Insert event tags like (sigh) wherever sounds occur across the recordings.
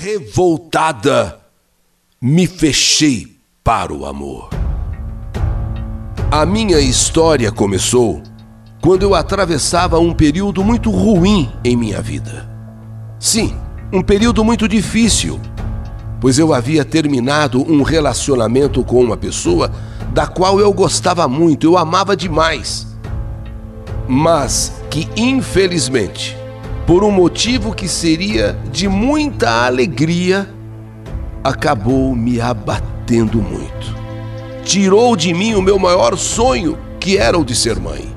Revoltada, me fechei para o amor. A minha história começou quando eu atravessava um período muito ruim em minha vida. Sim, um período muito difícil, pois eu havia terminado um relacionamento com uma pessoa da qual eu gostava muito, eu amava demais, mas que infelizmente, por um motivo que seria de muita alegria, acabou me abatendo muito. Tirou de mim o meu maior sonho, que era o de ser mãe.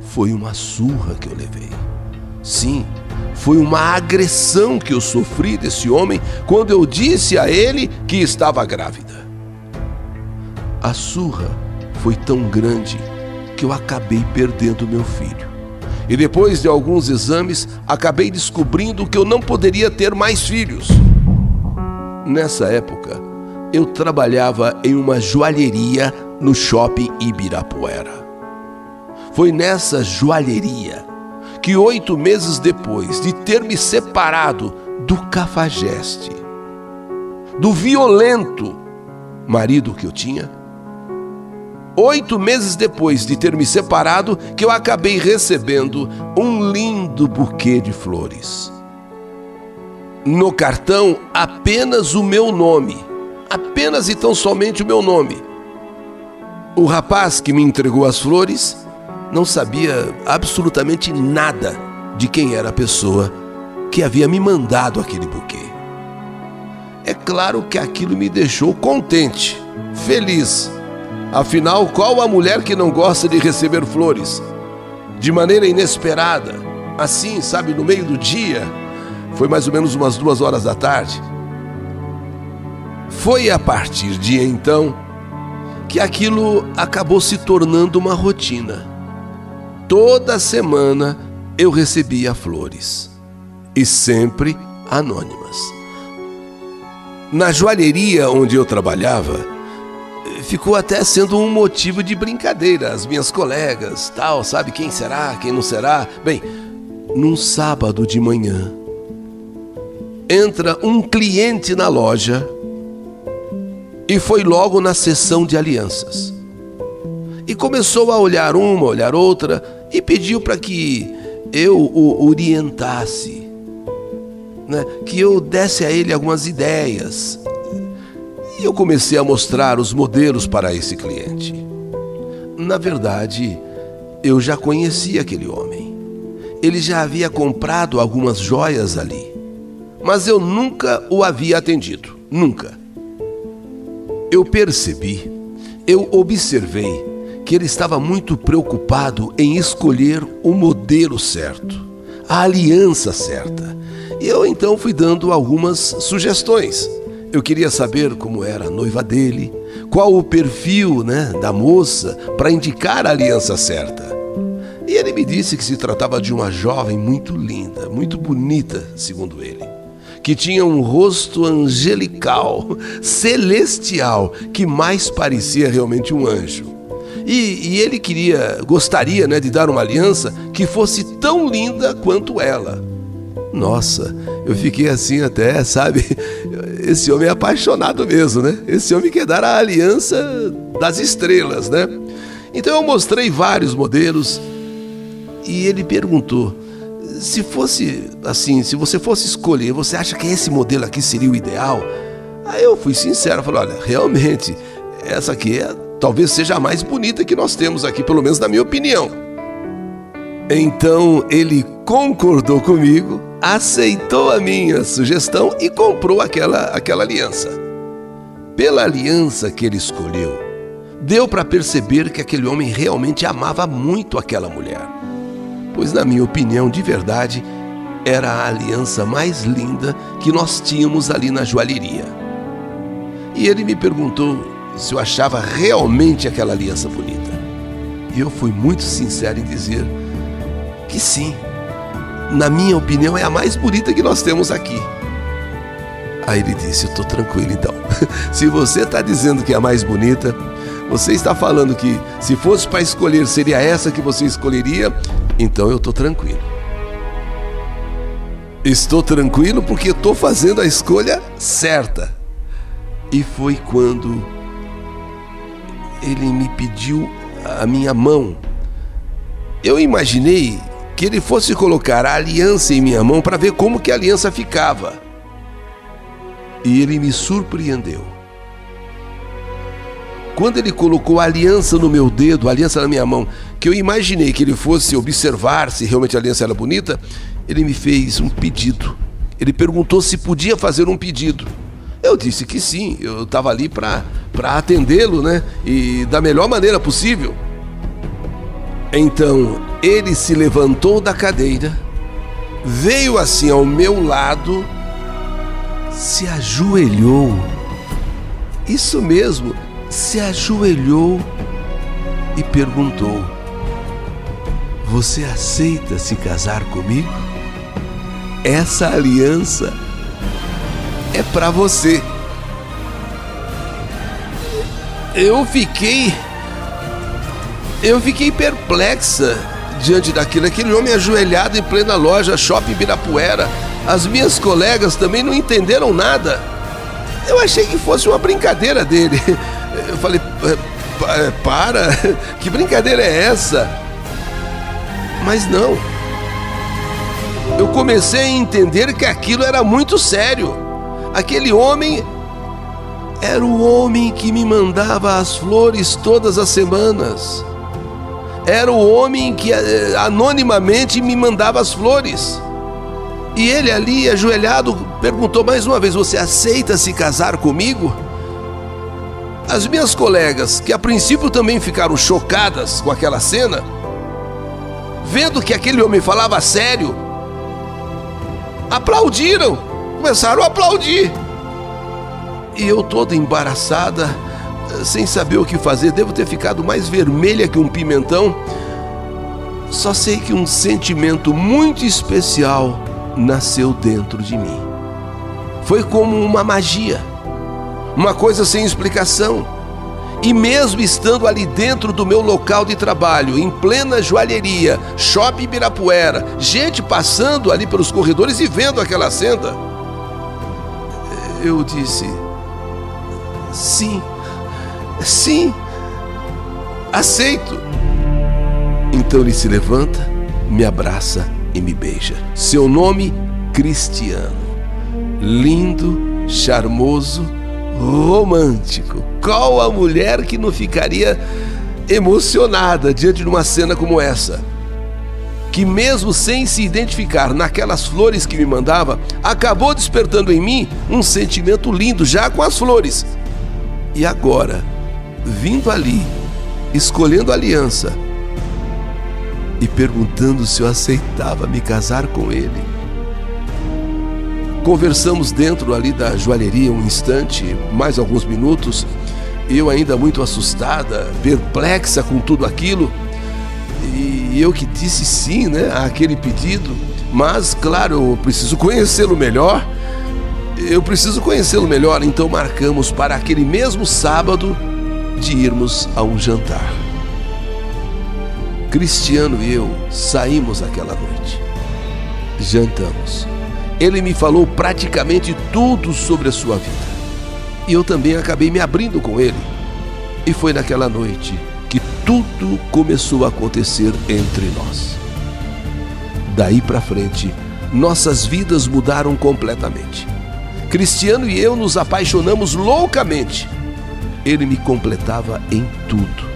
Foi uma surra que eu levei. Sim, foi uma agressão que eu sofri desse homem quando eu disse a ele que estava grávida. A surra foi tão grande que eu acabei perdendo meu filho. E depois de alguns exames, acabei descobrindo que eu não poderia ter mais filhos. Nessa época, eu trabalhava em uma joalheria no shopping Ibirapuera. Foi nessa joalheria que oito meses depois de ter me separado do cafajeste, do violento marido que eu tinha, oito meses depois de ter me separado, que eu acabei recebendo um lindo buquê de flores. No cartão, apenas o meu nome, apenas e tão somente o meu nome. O rapaz que me entregou as flores não sabia absolutamente nada de quem era a pessoa que havia me mandado aquele buquê. É claro que aquilo me deixou contente, feliz Afinal, qual a mulher que não gosta de receber flores? De maneira inesperada, assim, sabe, no meio do dia. Foi mais ou menos umas duas horas da tarde. Foi a partir de então que aquilo acabou se tornando uma rotina. Toda semana eu recebia flores e sempre anônimas. Na joalheria onde eu trabalhava, ficou até sendo um motivo de brincadeira. As minhas colegas, tal, sabe quem será, quem não será. Bem, num sábado de manhã, entra um cliente na loja e foi logo na sessão de alianças. E começou a olhar uma, olhar outra e pediu para que eu o orientasse, né? que eu desse a ele algumas ideias, e eu comecei a mostrar os modelos para esse cliente. Na verdade, eu já conhecia aquele homem. Ele já havia comprado algumas joias ali. Mas eu nunca o havia atendido. Nunca. Eu percebi, eu observei que ele estava muito preocupado em escolher o modelo certo, a aliança certa. E eu então fui dando algumas sugestões. Eu queria saber como era a noiva dele, qual o perfil né, da moça para indicar a aliança certa. E ele me disse que se tratava de uma jovem muito linda, muito bonita, segundo ele, que tinha um rosto angelical, (laughs) celestial, que mais parecia realmente um anjo. E, e ele queria, gostaria né, de dar uma aliança que fosse tão linda quanto ela. Nossa, eu fiquei assim até, sabe? Esse homem é apaixonado mesmo, né? Esse homem quer dar a aliança das estrelas, né? Então eu mostrei vários modelos e ele perguntou: se fosse assim, se você fosse escolher, você acha que esse modelo aqui seria o ideal? Aí eu fui sincero, falei: olha, realmente, essa aqui é, talvez seja a mais bonita que nós temos aqui, pelo menos na minha opinião. Então ele concordou comigo aceitou a minha sugestão e comprou aquela, aquela aliança. Pela aliança que ele escolheu, deu para perceber que aquele homem realmente amava muito aquela mulher. Pois, na minha opinião, de verdade, era a aliança mais linda que nós tínhamos ali na joalheria. E ele me perguntou se eu achava realmente aquela aliança bonita. E eu fui muito sincero em dizer que sim na minha opinião, é a mais bonita que nós temos aqui. Aí ele disse: Eu estou tranquilo então. (laughs) se você está dizendo que é a mais bonita, você está falando que se fosse para escolher seria essa que você escolheria, então eu estou tranquilo. Estou tranquilo porque estou fazendo a escolha certa. E foi quando ele me pediu a minha mão. Eu imaginei que ele fosse colocar a aliança em minha mão para ver como que a aliança ficava. E ele me surpreendeu. Quando ele colocou a aliança no meu dedo, a aliança na minha mão, que eu imaginei que ele fosse observar se realmente a aliança era bonita, ele me fez um pedido. Ele perguntou se podia fazer um pedido. Eu disse que sim, eu estava ali para atendê-lo, né? E da melhor maneira possível. Então ele se levantou da cadeira, veio assim ao meu lado, se ajoelhou. Isso mesmo, se ajoelhou e perguntou: Você aceita se casar comigo? Essa aliança é para você. Eu fiquei. Eu fiquei perplexa diante daquilo. Aquele homem ajoelhado em plena loja Shopping Birapuera. As minhas colegas também não entenderam nada. Eu achei que fosse uma brincadeira dele. Eu falei, é, é, para, (laughs) que brincadeira é essa? Mas não. Eu comecei a entender que aquilo era muito sério. Aquele homem era o homem que me mandava as flores todas as semanas. Era o homem que eh, anonimamente me mandava as flores. E ele ali, ajoelhado, perguntou mais uma vez: Você aceita se casar comigo? As minhas colegas, que a princípio também ficaram chocadas com aquela cena, vendo que aquele homem falava sério, aplaudiram, começaram a aplaudir. E eu toda embaraçada, sem saber o que fazer, devo ter ficado mais vermelha que um pimentão. Só sei que um sentimento muito especial nasceu dentro de mim. Foi como uma magia uma coisa sem explicação. E mesmo estando ali dentro do meu local de trabalho, em plena joalheria, shopping Ibirapuera, gente passando ali pelos corredores e vendo aquela cena, eu disse: sim, sim, aceito. Então ele se levanta, me abraça e me beija. Seu nome, Cristiano. Lindo, charmoso, romântico. Qual a mulher que não ficaria emocionada diante de uma cena como essa? Que, mesmo sem se identificar naquelas flores que me mandava, acabou despertando em mim um sentimento lindo já com as flores. E agora, vindo ali, escolhendo aliança e perguntando se eu aceitava me casar com ele Conversamos dentro ali da joalheria um instante, mais alguns minutos, eu ainda muito assustada, perplexa com tudo aquilo, e eu que disse sim, né, àquele pedido, mas claro, eu preciso conhecê-lo melhor. Eu preciso conhecê-lo melhor, então marcamos para aquele mesmo sábado de irmos a um jantar. Cristiano e eu saímos aquela noite. Jantamos ele me falou praticamente tudo sobre a sua vida. E eu também acabei me abrindo com ele. E foi naquela noite que tudo começou a acontecer entre nós. Daí para frente, nossas vidas mudaram completamente. Cristiano e eu nos apaixonamos loucamente. Ele me completava em tudo.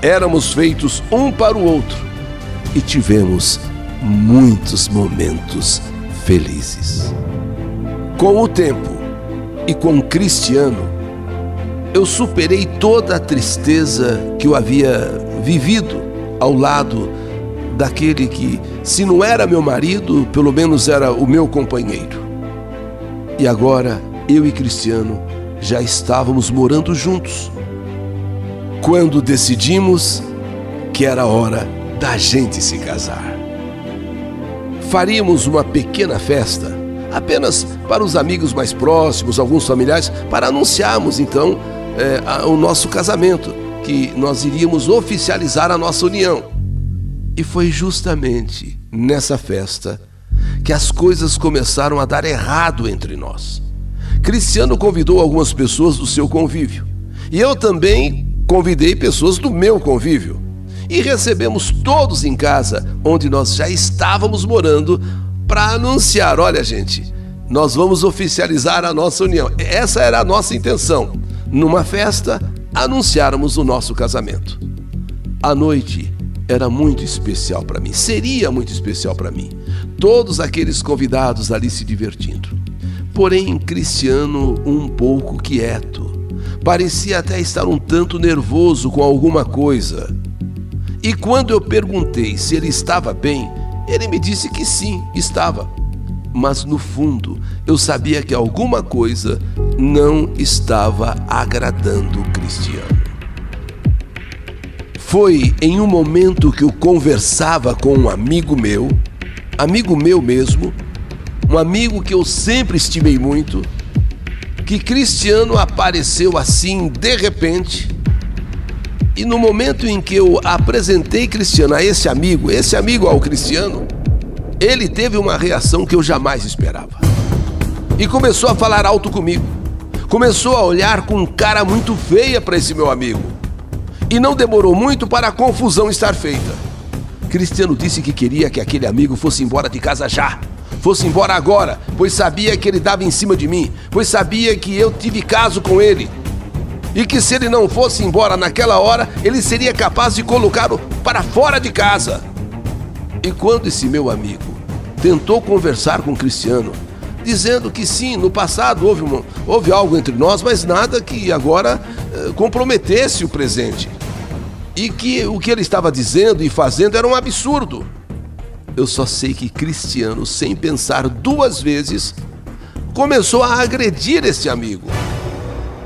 Éramos feitos um para o outro e tivemos muitos momentos felizes. Com o tempo e com Cristiano, eu superei toda a tristeza que eu havia vivido ao lado daquele que, se não era meu marido, pelo menos era o meu companheiro. E agora eu e Cristiano já estávamos morando juntos. Quando decidimos que era hora da gente se casar faríamos uma pequena festa, apenas para os amigos mais próximos, alguns familiares, para anunciarmos então é, o nosso casamento, que nós iríamos oficializar a nossa união. E foi justamente nessa festa que as coisas começaram a dar errado entre nós. Cristiano convidou algumas pessoas do seu convívio e eu também convidei pessoas do meu convívio. E recebemos todos em casa, onde nós já estávamos morando, para anunciar: olha, gente, nós vamos oficializar a nossa união. Essa era a nossa intenção. Numa festa, anunciarmos o nosso casamento. A noite era muito especial para mim, seria muito especial para mim. Todos aqueles convidados ali se divertindo. Porém, Cristiano um pouco quieto. Parecia até estar um tanto nervoso com alguma coisa. E quando eu perguntei se ele estava bem, ele me disse que sim, estava. Mas no fundo, eu sabia que alguma coisa não estava agradando Cristiano. Foi em um momento que eu conversava com um amigo meu, amigo meu mesmo, um amigo que eu sempre estimei muito, que Cristiano apareceu assim de repente. E no momento em que eu apresentei Cristiano a esse amigo, esse amigo ao Cristiano, ele teve uma reação que eu jamais esperava. E começou a falar alto comigo. Começou a olhar com cara muito feia para esse meu amigo. E não demorou muito para a confusão estar feita. Cristiano disse que queria que aquele amigo fosse embora de casa já. Fosse embora agora, pois sabia que ele dava em cima de mim, pois sabia que eu tive caso com ele. E que se ele não fosse embora naquela hora, ele seria capaz de colocá-lo para fora de casa. E quando esse meu amigo tentou conversar com Cristiano, dizendo que sim, no passado houve, uma, houve algo entre nós, mas nada que agora eh, comprometesse o presente e que o que ele estava dizendo e fazendo era um absurdo. Eu só sei que Cristiano, sem pensar duas vezes, começou a agredir esse amigo,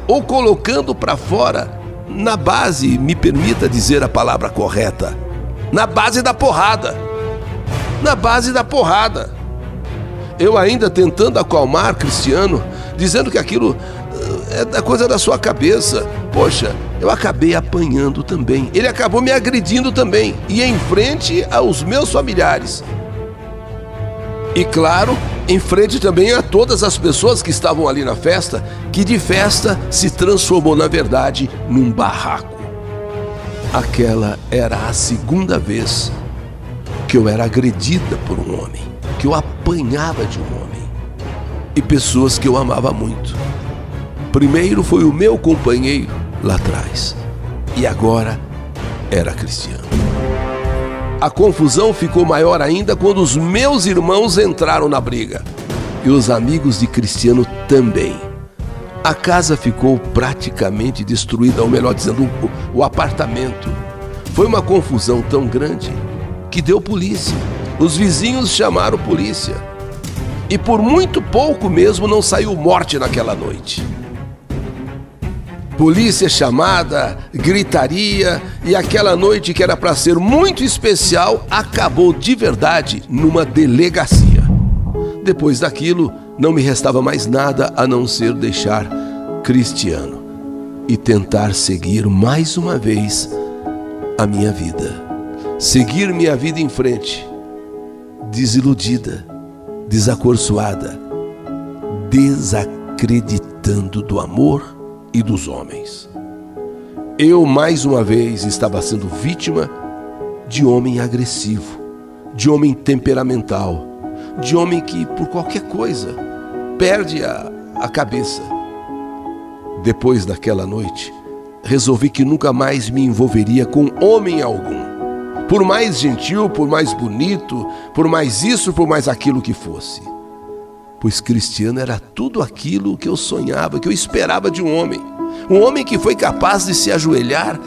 ou colocando para fora, na base, me permita dizer a palavra correta, na base da porrada. Na base da porrada. Eu ainda tentando acalmar Cristiano, dizendo que aquilo eh, é da coisa da sua cabeça. Poxa, eu acabei apanhando também. Ele acabou me agredindo também, e em frente aos meus familiares. E claro, em frente também a todas as pessoas que estavam ali na festa, que de festa se transformou na verdade num barraco. Aquela era a segunda vez que eu era agredida por um homem, que eu apanhava de um homem. E pessoas que eu amava muito. Primeiro foi o meu companheiro, lá atrás. E agora era Cristiano. A confusão ficou maior ainda quando os meus irmãos entraram na briga. E os amigos de Cristiano também. A casa ficou praticamente destruída, ou melhor dizendo, o, o apartamento. Foi uma confusão tão grande que deu polícia. Os vizinhos chamaram polícia. E por muito pouco mesmo não saiu morte naquela noite polícia chamada, gritaria e aquela noite que era para ser muito especial acabou de verdade numa delegacia. Depois daquilo, não me restava mais nada a não ser deixar Cristiano e tentar seguir mais uma vez a minha vida. Seguir minha vida em frente, desiludida, desacorçoada, desacreditando do amor e dos homens. Eu, mais uma vez, estava sendo vítima de homem agressivo, de homem temperamental, de homem que, por qualquer coisa, perde a, a cabeça. Depois daquela noite, resolvi que nunca mais me envolveria com homem algum. Por mais gentil, por mais bonito, por mais isso, por mais aquilo que fosse pois Cristiano era tudo aquilo que eu sonhava, que eu esperava de um homem. Um homem que foi capaz de se ajoelhar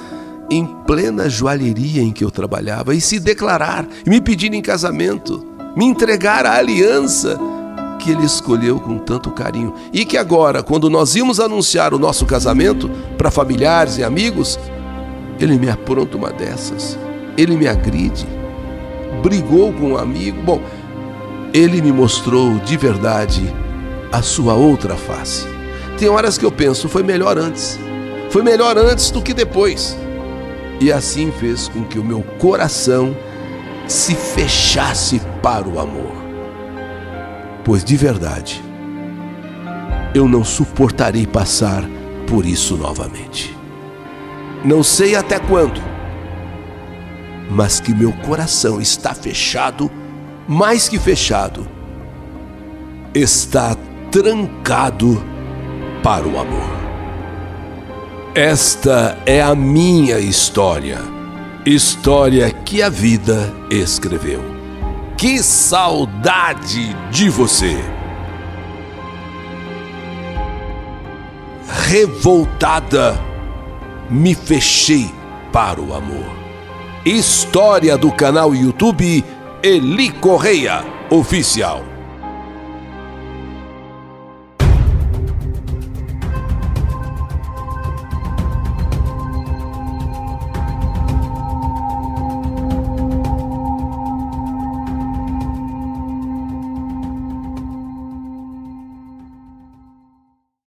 em plena joalheria em que eu trabalhava e se declarar, e me pedir em casamento, me entregar a aliança que ele escolheu com tanto carinho. E que agora, quando nós íamos anunciar o nosso casamento para familiares e amigos, ele me apronta uma dessas. Ele me agride, brigou com um amigo. Bom, ele me mostrou de verdade a sua outra face. Tem horas que eu penso, foi melhor antes. Foi melhor antes do que depois. E assim fez com que o meu coração se fechasse para o amor. pois de verdade eu não suportarei passar por isso novamente. Não sei até quando, mas que meu coração está fechado, mais que fechado, está trancado para o amor. Esta é a minha história, história que a vida escreveu. Que saudade de você! Revoltada, me fechei para o amor. História do canal YouTube Eli Correia Oficial.